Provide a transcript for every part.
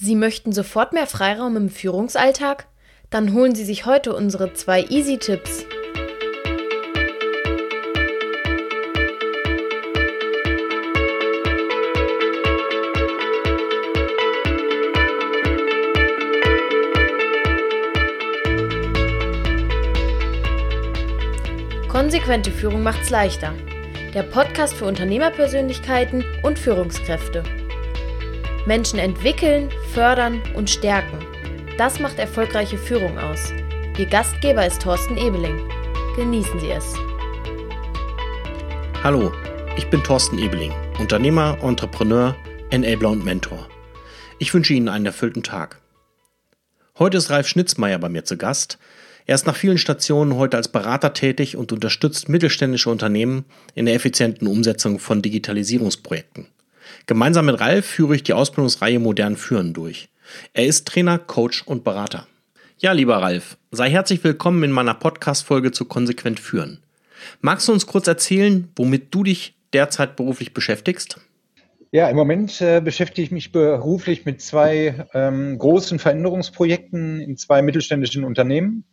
Sie möchten sofort mehr Freiraum im Führungsalltag? Dann holen Sie sich heute unsere zwei Easy-Tipps. Konsequente Führung macht's leichter. Der Podcast für Unternehmerpersönlichkeiten und Führungskräfte. Menschen entwickeln, fördern und stärken. Das macht erfolgreiche Führung aus. Ihr Gastgeber ist Thorsten Ebeling. Genießen Sie es. Hallo, ich bin Thorsten Ebeling, Unternehmer, Entrepreneur, Enabler und Mentor. Ich wünsche Ihnen einen erfüllten Tag. Heute ist Ralf Schnitzmeier bei mir zu Gast. Er ist nach vielen Stationen heute als Berater tätig und unterstützt mittelständische Unternehmen in der effizienten Umsetzung von Digitalisierungsprojekten. Gemeinsam mit Ralf führe ich die Ausbildungsreihe Modern Führen durch. Er ist Trainer, Coach und Berater. Ja, lieber Ralf, sei herzlich willkommen in meiner Podcast-Folge zu Konsequent Führen. Magst du uns kurz erzählen, womit du dich derzeit beruflich beschäftigst? Ja, im Moment äh, beschäftige ich mich beruflich mit zwei ähm, großen Veränderungsprojekten in zwei mittelständischen Unternehmen,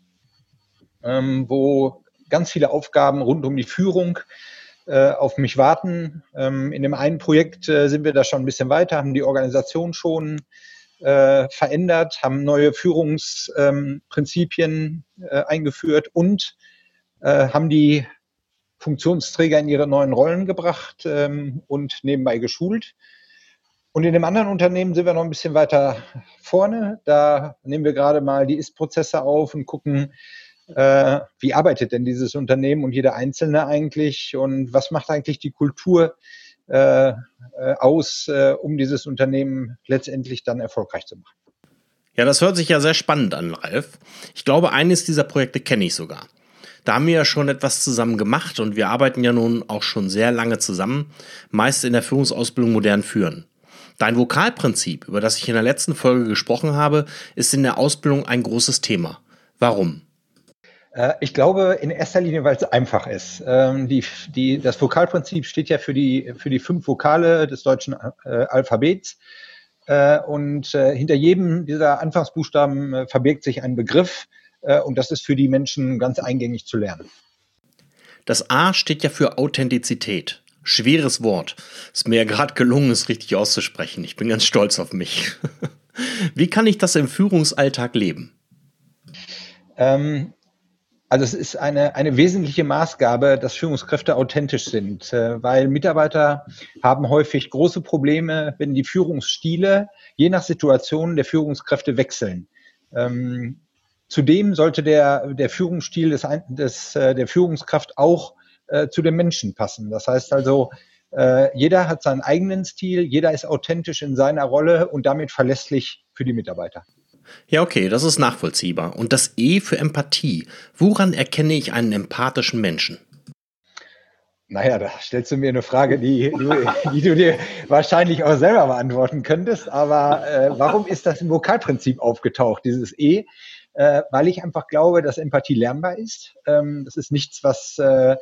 ähm, wo ganz viele Aufgaben rund um die Führung auf mich warten. Ähm, in dem einen Projekt äh, sind wir da schon ein bisschen weiter, haben die Organisation schon äh, verändert, haben neue Führungsprinzipien äh, eingeführt und äh, haben die Funktionsträger in ihre neuen Rollen gebracht ähm, und nebenbei geschult. Und in dem anderen Unternehmen sind wir noch ein bisschen weiter vorne. Da nehmen wir gerade mal die Ist-Prozesse auf und gucken, äh, wie arbeitet denn dieses Unternehmen und jeder Einzelne eigentlich und was macht eigentlich die Kultur äh, äh, aus, äh, um dieses Unternehmen letztendlich dann erfolgreich zu machen. Ja, das hört sich ja sehr spannend an, Ralf. Ich glaube, eines dieser Projekte kenne ich sogar. Da haben wir ja schon etwas zusammen gemacht und wir arbeiten ja nun auch schon sehr lange zusammen, meist in der Führungsausbildung modern führen. Dein Vokalprinzip, über das ich in der letzten Folge gesprochen habe, ist in der Ausbildung ein großes Thema. Warum? Äh, ich glaube in erster Linie, weil es einfach ist. Ähm, die, die, das Vokalprinzip steht ja für die, für die fünf Vokale des deutschen äh, Alphabets. Äh, und hinter jedem dieser Anfangsbuchstaben verbirgt sich ein Begriff. und das ist für die Menschen ganz eingängig zu lernen. Das A steht ja für Authentizität. Schweres Wort. Ist mir ja gerade gelungen, es richtig auszusprechen. Ich bin ganz stolz auf mich. Wie kann ich das im Führungsalltag leben? Ähm, also es ist eine, eine wesentliche Maßgabe, dass Führungskräfte authentisch sind, äh, weil Mitarbeiter haben häufig große Probleme, wenn die Führungsstile je nach Situation der Führungskräfte wechseln. Ähm, zudem sollte der, der Führungsstil des, des, äh, der Führungskraft auch äh, zu den Menschen passen. Das heißt also, äh, jeder hat seinen eigenen Stil, jeder ist authentisch in seiner Rolle und damit verlässlich für die Mitarbeiter. Ja, okay, das ist nachvollziehbar. Und das E für Empathie. Woran erkenne ich einen empathischen Menschen? Naja, da stellst du mir eine Frage, die, die, die du dir wahrscheinlich auch selber beantworten könntest. Aber äh, warum ist das im Vokalprinzip aufgetaucht, dieses E? Äh, weil ich einfach glaube, dass Empathie lernbar ist. Ähm, das ist nichts, was äh,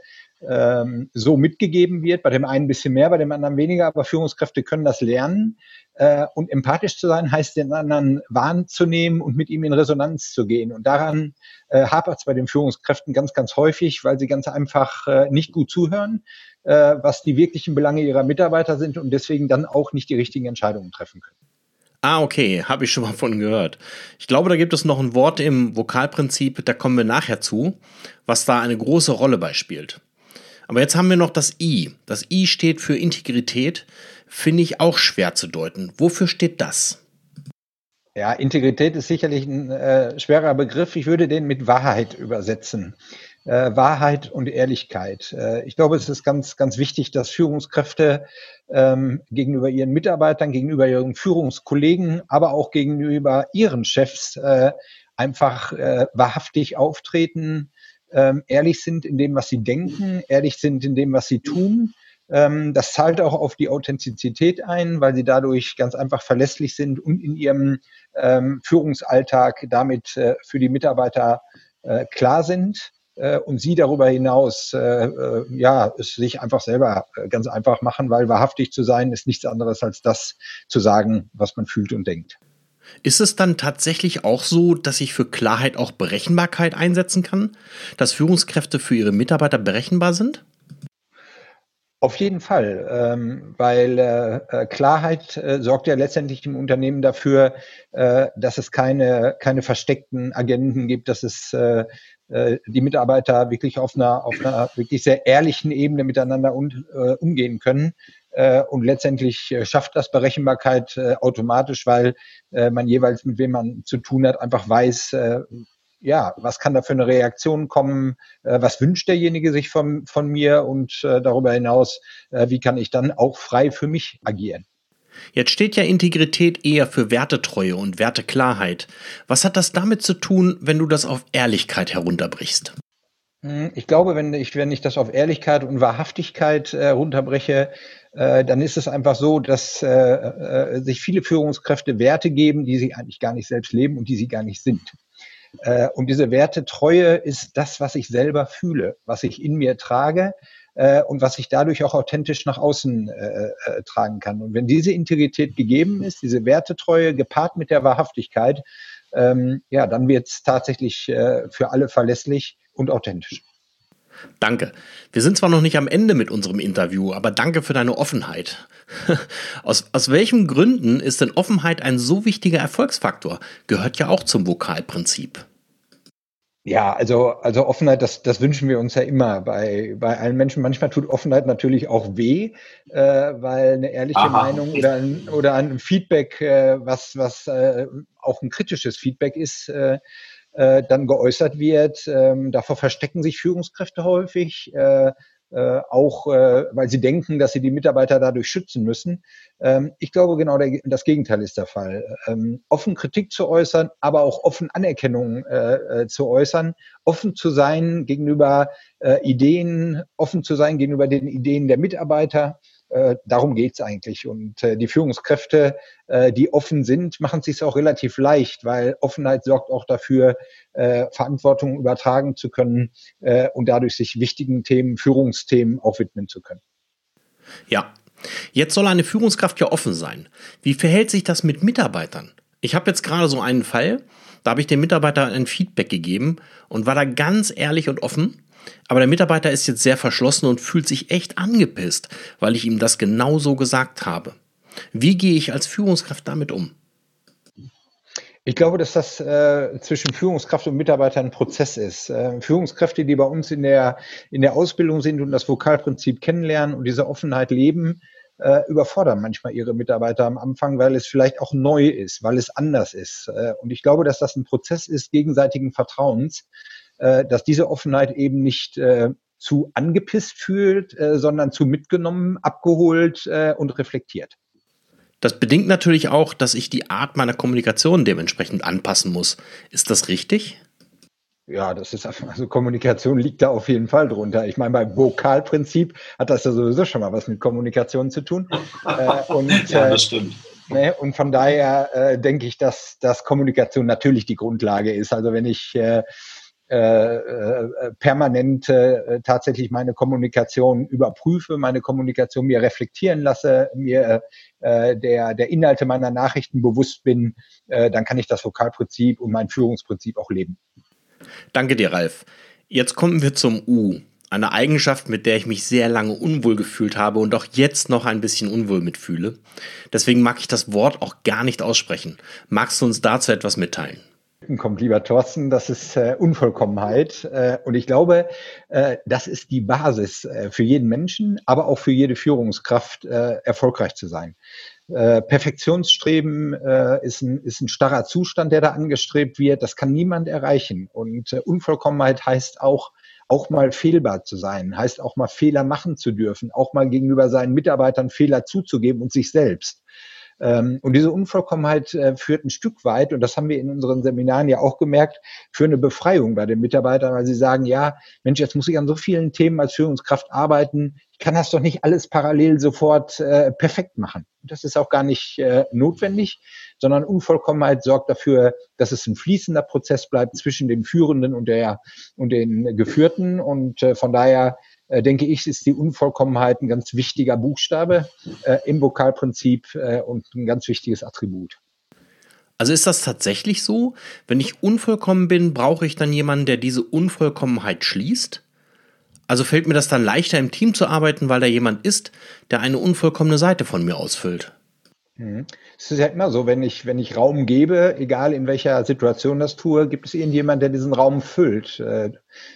ähm, so mitgegeben wird. Bei dem einen ein bisschen mehr, bei dem anderen weniger, aber Führungskräfte können das lernen. Äh, und empathisch zu sein heißt, den anderen wahrzunehmen und mit ihm in Resonanz zu gehen. Und daran äh, hapert es bei den Führungskräften ganz, ganz häufig, weil sie ganz einfach äh, nicht gut zuhören, äh, was die wirklichen Belange ihrer Mitarbeiter sind und deswegen dann auch nicht die richtigen Entscheidungen treffen können. Ah, okay, habe ich schon mal von gehört. Ich glaube, da gibt es noch ein Wort im Vokalprinzip, da kommen wir nachher zu, was da eine große Rolle beispielt. Aber jetzt haben wir noch das I. Das I steht für Integrität, finde ich auch schwer zu deuten. Wofür steht das? Ja, Integrität ist sicherlich ein äh, schwerer Begriff. Ich würde den mit Wahrheit übersetzen. Äh, Wahrheit und Ehrlichkeit. Äh, ich glaube, es ist ganz, ganz wichtig, dass Führungskräfte ähm, gegenüber ihren Mitarbeitern, gegenüber ihren Führungskollegen, aber auch gegenüber ihren Chefs äh, einfach äh, wahrhaftig auftreten, ähm, ehrlich sind in dem, was sie denken, ehrlich sind in dem, was sie tun. Ähm, das zahlt auch auf die Authentizität ein, weil sie dadurch ganz einfach verlässlich sind und in ihrem ähm, Führungsalltag damit äh, für die Mitarbeiter äh, klar sind äh, und sie darüber hinaus äh, äh, ja es sich einfach selber äh, ganz einfach machen, weil wahrhaftig zu sein ist nichts anderes als das zu sagen, was man fühlt und denkt. Ist es dann tatsächlich auch so, dass ich für Klarheit auch Berechenbarkeit einsetzen kann? Dass Führungskräfte für ihre Mitarbeiter berechenbar sind? Auf jeden Fall, ähm, weil äh, äh, Klarheit äh, sorgt ja letztendlich im Unternehmen dafür, dass es keine, keine versteckten Agenten gibt, dass es die Mitarbeiter wirklich auf einer, auf einer wirklich sehr ehrlichen Ebene miteinander umgehen können. Äh, und letztendlich äh, schafft das Berechenbarkeit äh, automatisch, weil man jeweils mit wem man zu tun hat, einfach weiß, ja, was kann da für eine Reaktion kommen? Was wünscht derjenige sich von, von mir? Und darüber hinaus, wie kann ich dann auch frei für mich agieren? Jetzt steht ja Integrität eher für Wertetreue und Werteklarheit. Was hat das damit zu tun, wenn du das auf Ehrlichkeit herunterbrichst? Hm, ich glaube, wenn ich, wenn ich das auf Ehrlichkeit und Wahrhaftigkeit äh, runterbreche, äh, dann ist es einfach so, dass äh, äh, sich viele Führungskräfte Werte geben, die sie eigentlich gar nicht selbst leben und die sie gar nicht sind. Äh, und diese Wertetreue ist das, was ich selber fühle, was ich in mir trage äh, und was ich dadurch auch authentisch nach außen äh, äh, tragen kann. Und wenn diese Integrität gegeben ist, diese Wertetreue gepaart mit der Wahrhaftigkeit, ähm, ja, dann wird es tatsächlich äh, für alle verlässlich und authentisch. Danke. Wir sind zwar noch nicht am Ende mit unserem Interview, aber danke für deine Offenheit. aus, aus welchen Gründen ist denn Offenheit ein so wichtiger Erfolgsfaktor? Gehört ja auch zum Vokalprinzip. Ja, also, also Offenheit, das, das wünschen wir uns ja immer bei, bei allen Menschen. Manchmal tut Offenheit natürlich auch weh, äh, weil eine ehrliche Aha. Meinung oder ein, oder ein Feedback, äh, was, was äh, auch ein kritisches Feedback ist, äh, äh, dann geäußert wird. Ähm, davor verstecken sich Führungskräfte häufig, äh, äh, auch äh, weil sie denken, dass sie die Mitarbeiter dadurch schützen müssen. Ähm, ich glaube, genau der, das Gegenteil ist der Fall. Ähm, offen Kritik zu äußern, aber auch offen Anerkennung äh, äh zu äußern, offen zu sein gegenüber äh, Ideen, offen zu sein gegenüber den Ideen der Mitarbeiter, äh, darum geht's eigentlich. Und äh, die Führungskräfte, äh, die offen sind, machen es sich auch relativ leicht, weil Offenheit sorgt auch dafür, äh, Verantwortung übertragen zu können äh, und dadurch sich wichtigen Themen, Führungsthemen auch widmen zu können. Ja, jetzt soll eine Führungskraft ja offen sein. Wie verhält sich das mit Mitarbeitern? Ich habe jetzt gerade so einen Fall, da habe ich dem Mitarbeiter ein Feedback gegeben und war da ganz ehrlich und offen. Aber der Mitarbeiter ist jetzt sehr verschlossen und fühlt sich echt angepisst, weil ich ihm das genau so gesagt habe. Wie gehe ich als Führungskraft damit um? Ich glaube, dass das äh, zwischen Führungskraft und Mitarbeiter ein Prozess ist. Äh, Führungskräfte, die bei uns in der, in der Ausbildung sind und das Vokalprinzip kennenlernen und diese Offenheit leben, äh, überfordern manchmal ihre Mitarbeiter am Anfang, weil es vielleicht auch neu ist, weil es anders ist. Äh, und ich glaube, dass das ein Prozess ist gegenseitigen Vertrauens, äh, dass diese Offenheit eben nicht äh, zu angepisst fühlt, äh, sondern zu mitgenommen, abgeholt äh, und reflektiert. Das bedingt natürlich auch, dass ich die Art meiner Kommunikation dementsprechend anpassen muss. Ist das richtig? Ja, das ist also Kommunikation liegt da auf jeden Fall drunter. Ich meine, beim Vokalprinzip hat das ja sowieso schon mal was mit Kommunikation zu tun. äh, und, ja, das stimmt. Ne, und von daher äh, denke ich, dass, dass Kommunikation natürlich die Grundlage ist. Also wenn ich äh, äh, äh, permanent äh, tatsächlich meine Kommunikation überprüfe, meine Kommunikation mir reflektieren lasse, mir äh, der, der Inhalte meiner Nachrichten bewusst bin, äh, dann kann ich das Vokalprinzip und mein Führungsprinzip auch leben. Danke dir, Ralf. Jetzt kommen wir zum U. Eine Eigenschaft, mit der ich mich sehr lange unwohl gefühlt habe und auch jetzt noch ein bisschen unwohl mitfühle. Deswegen mag ich das Wort auch gar nicht aussprechen. Magst du uns dazu etwas mitteilen? Kommt, lieber Thorsten, das ist äh, Unvollkommenheit. Äh, und ich glaube, äh, das ist die Basis äh, für jeden Menschen, aber auch für jede Führungskraft, äh, erfolgreich zu sein. Äh, Perfektionsstreben ist, ein, ist ein starrer Zustand, der da angestrebt wird. Das kann niemand erreichen. Und Unvollkommenheit heißt auch, auch mal fehlbar zu sein, heißt auch mal Fehler machen zu dürfen, auch mal gegenüber seinen Mitarbeitern Fehler zuzugeben und sich selbst. Ähm, und diese Unvollkommenheit äh, führt ein Stück weit, und das haben wir in unseren Seminaren ja auch gemerkt, für eine Befreiung bei den Mitarbeitern, weil sie sagen, ja, Mensch, jetzt muss ich an so vielen Themen als Führungskraft arbeiten. Ich kann das doch nicht alles parallel sofort äh, perfekt machen. Das ist auch gar nicht äh, notwendig, sondern Unvollkommenheit sorgt dafür, dass es ein fließender Prozess bleibt zwischen dem Führenden und der und den Geführten. Und von daher denke ich, ist die Unvollkommenheit ein ganz wichtiger Buchstabe äh, im Vokalprinzip äh, und ein ganz wichtiges Attribut. Also ist das tatsächlich so? Wenn ich unvollkommen bin, brauche ich dann jemanden, der diese Unvollkommenheit schließt? Also fällt mir das dann leichter im Team zu arbeiten, weil da jemand ist, der eine unvollkommene Seite von mir ausfüllt? Mhm. Es ist ja immer so, wenn ich, wenn ich Raum gebe, egal in welcher Situation das tue, gibt es irgendjemand, der diesen Raum füllt. Äh,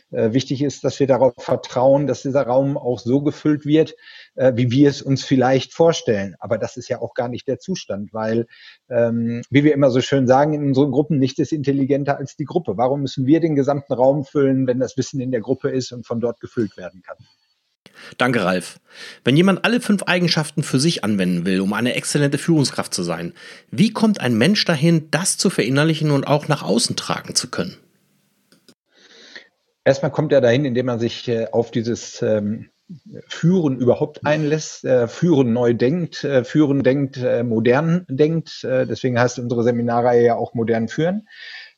äh, wichtig ist, dass wir darauf vertrauen, dass dieser Raum auch so gefüllt wird, äh, wie wir es uns vielleicht vorstellen. Aber das ist ja auch gar nicht der Zustand, weil, ähm, wie wir immer so schön sagen in unseren Gruppen, nichts ist intelligenter als die Gruppe. Warum müssen wir den gesamten Raum füllen, wenn das Wissen in der Gruppe ist und von dort gefüllt werden kann? Danke, Ralf. Wenn jemand alle fünf Eigenschaften für sich anwenden will, um eine exzellente Führungskraft zu sein, wie kommt ein Mensch dahin, das zu verinnerlichen und auch nach außen tragen zu können? Erstmal kommt er dahin, indem er sich äh, auf dieses ähm, Führen überhaupt einlässt, äh, Führen neu denkt, äh, Führen denkt, modern denkt. Deswegen heißt unsere Seminarreihe ja auch modern führen.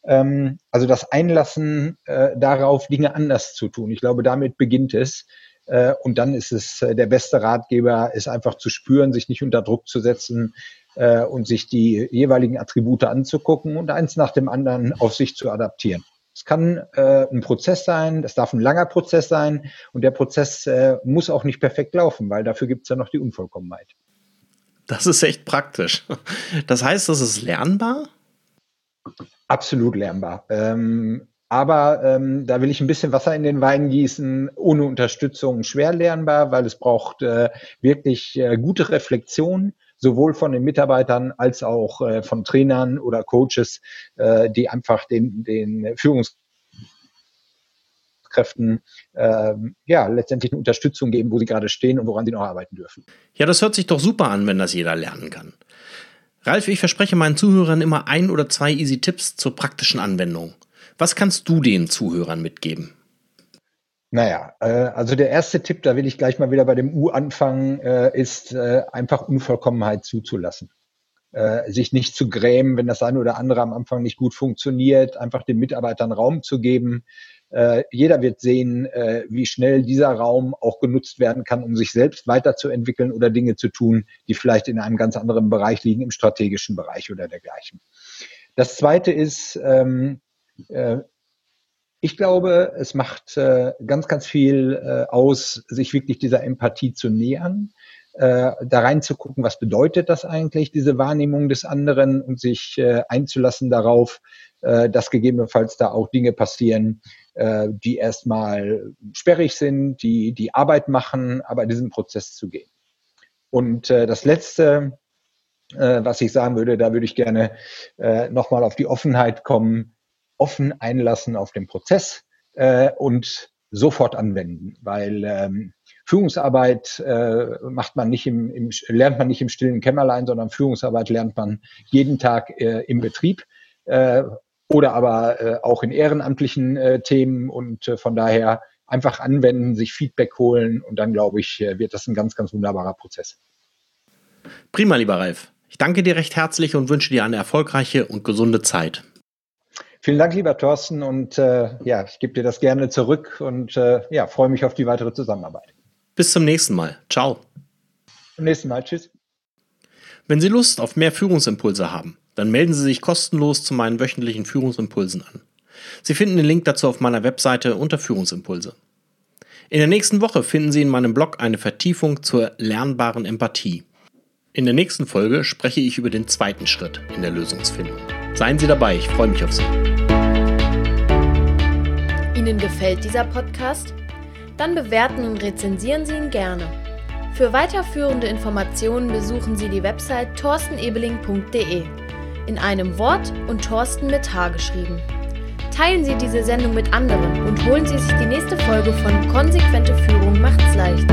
Ähm, also das Einlassen darauf, Dinge anders zu tun. Ich glaube, damit beginnt es. Äh, und dann ist es äh, der beste Ratgeber, ist einfach zu spüren, sich nicht unter Druck zu setzen äh, und sich die jeweiligen Attribute anzugucken und eins nach dem anderen auf sich zu adaptieren. Es kann äh, ein Prozess sein, das darf ein langer Prozess sein und der Prozess äh, muss auch nicht perfekt laufen, weil dafür gibt es ja noch die Unvollkommenheit. Das ist echt praktisch. Das heißt, das ist lernbar? Absolut lernbar. Ähm, aber ähm, da will ich ein bisschen Wasser in den Wein gießen. Ohne Unterstützung schwer lernbar, weil es braucht äh, wirklich äh, gute Reflexion sowohl von den Mitarbeitern als auch äh, von Trainern oder Coaches, äh, die einfach den, den Führungskräften äh, ja letztendlich eine Unterstützung geben, wo sie gerade stehen und woran sie noch arbeiten dürfen. Ja, das hört sich doch super an, wenn das jeder lernen kann. Ralf, ich verspreche meinen Zuhörern immer ein oder zwei easy Tipps zur praktischen Anwendung. Was kannst du den Zuhörern mitgeben? Naja, äh, also der erste Tipp, da will ich gleich mal wieder bei dem U anfangen, äh, ist äh, einfach Unvollkommenheit zuzulassen. Äh, sich nicht zu grämen, wenn das eine oder andere am Anfang nicht gut funktioniert, einfach den Mitarbeitern Raum zu geben. Äh, jeder wird sehen, äh, wie schnell dieser Raum auch genutzt werden kann, um sich selbst weiterzuentwickeln oder Dinge zu tun, die vielleicht in einem ganz anderen Bereich liegen, im strategischen Bereich oder dergleichen. Das zweite ist, ähm, äh, ich glaube, es macht äh, ganz, ganz viel äh, aus, sich wirklich dieser Empathie zu nähern, äh, da reinzugucken, was bedeutet das eigentlich, diese Wahrnehmung des anderen und sich äh, einzulassen darauf, äh, dass gegebenenfalls da auch Dinge passieren, äh, die erstmal sperrig sind, die die Arbeit machen, aber diesen Prozess zu gehen. Und äh, das Letzte, äh, was ich sagen würde, da würde ich gerne äh, nochmal auf die Offenheit kommen, offen einlassen auf den Prozess äh, und sofort anwenden, weil ähm, Führungsarbeit äh, macht man nicht im, im, lernt man nicht im stillen Kämmerlein, sondern Führungsarbeit lernt man jeden Tag äh, im Betrieb äh, oder aber äh, auch in ehrenamtlichen äh, Themen und äh, von daher einfach anwenden, sich Feedback holen und dann glaube ich, äh, wird das ein ganz, ganz wunderbarer Prozess. Prima, lieber Ralf. Ich danke dir recht herzlich und wünsche dir eine erfolgreiche und gesunde Zeit. Vielen Dank, lieber Thorsten, und äh, ja, ich gebe dir das gerne zurück und äh, ja, freue mich auf die weitere Zusammenarbeit. Bis zum nächsten Mal. Ciao. Zum nächsten Mal. Tschüss. Wenn Sie Lust auf mehr Führungsimpulse haben, dann melden Sie sich kostenlos zu meinen wöchentlichen Führungsimpulsen an. Sie finden den Link dazu auf meiner Webseite unter Führungsimpulse. In der nächsten Woche finden Sie in meinem Blog eine Vertiefung zur lernbaren Empathie. In der nächsten Folge spreche ich über den zweiten Schritt in der Lösungsfindung. Seien Sie dabei, ich freue mich auf Sie. Ihnen gefällt dieser Podcast? Dann bewerten und rezensieren Sie ihn gerne. Für weiterführende Informationen besuchen Sie die Website torstenebeling.de. In einem Wort und Thorsten mit H geschrieben. Teilen Sie diese Sendung mit anderen und holen Sie sich die nächste Folge von Konsequente Führung macht's leicht.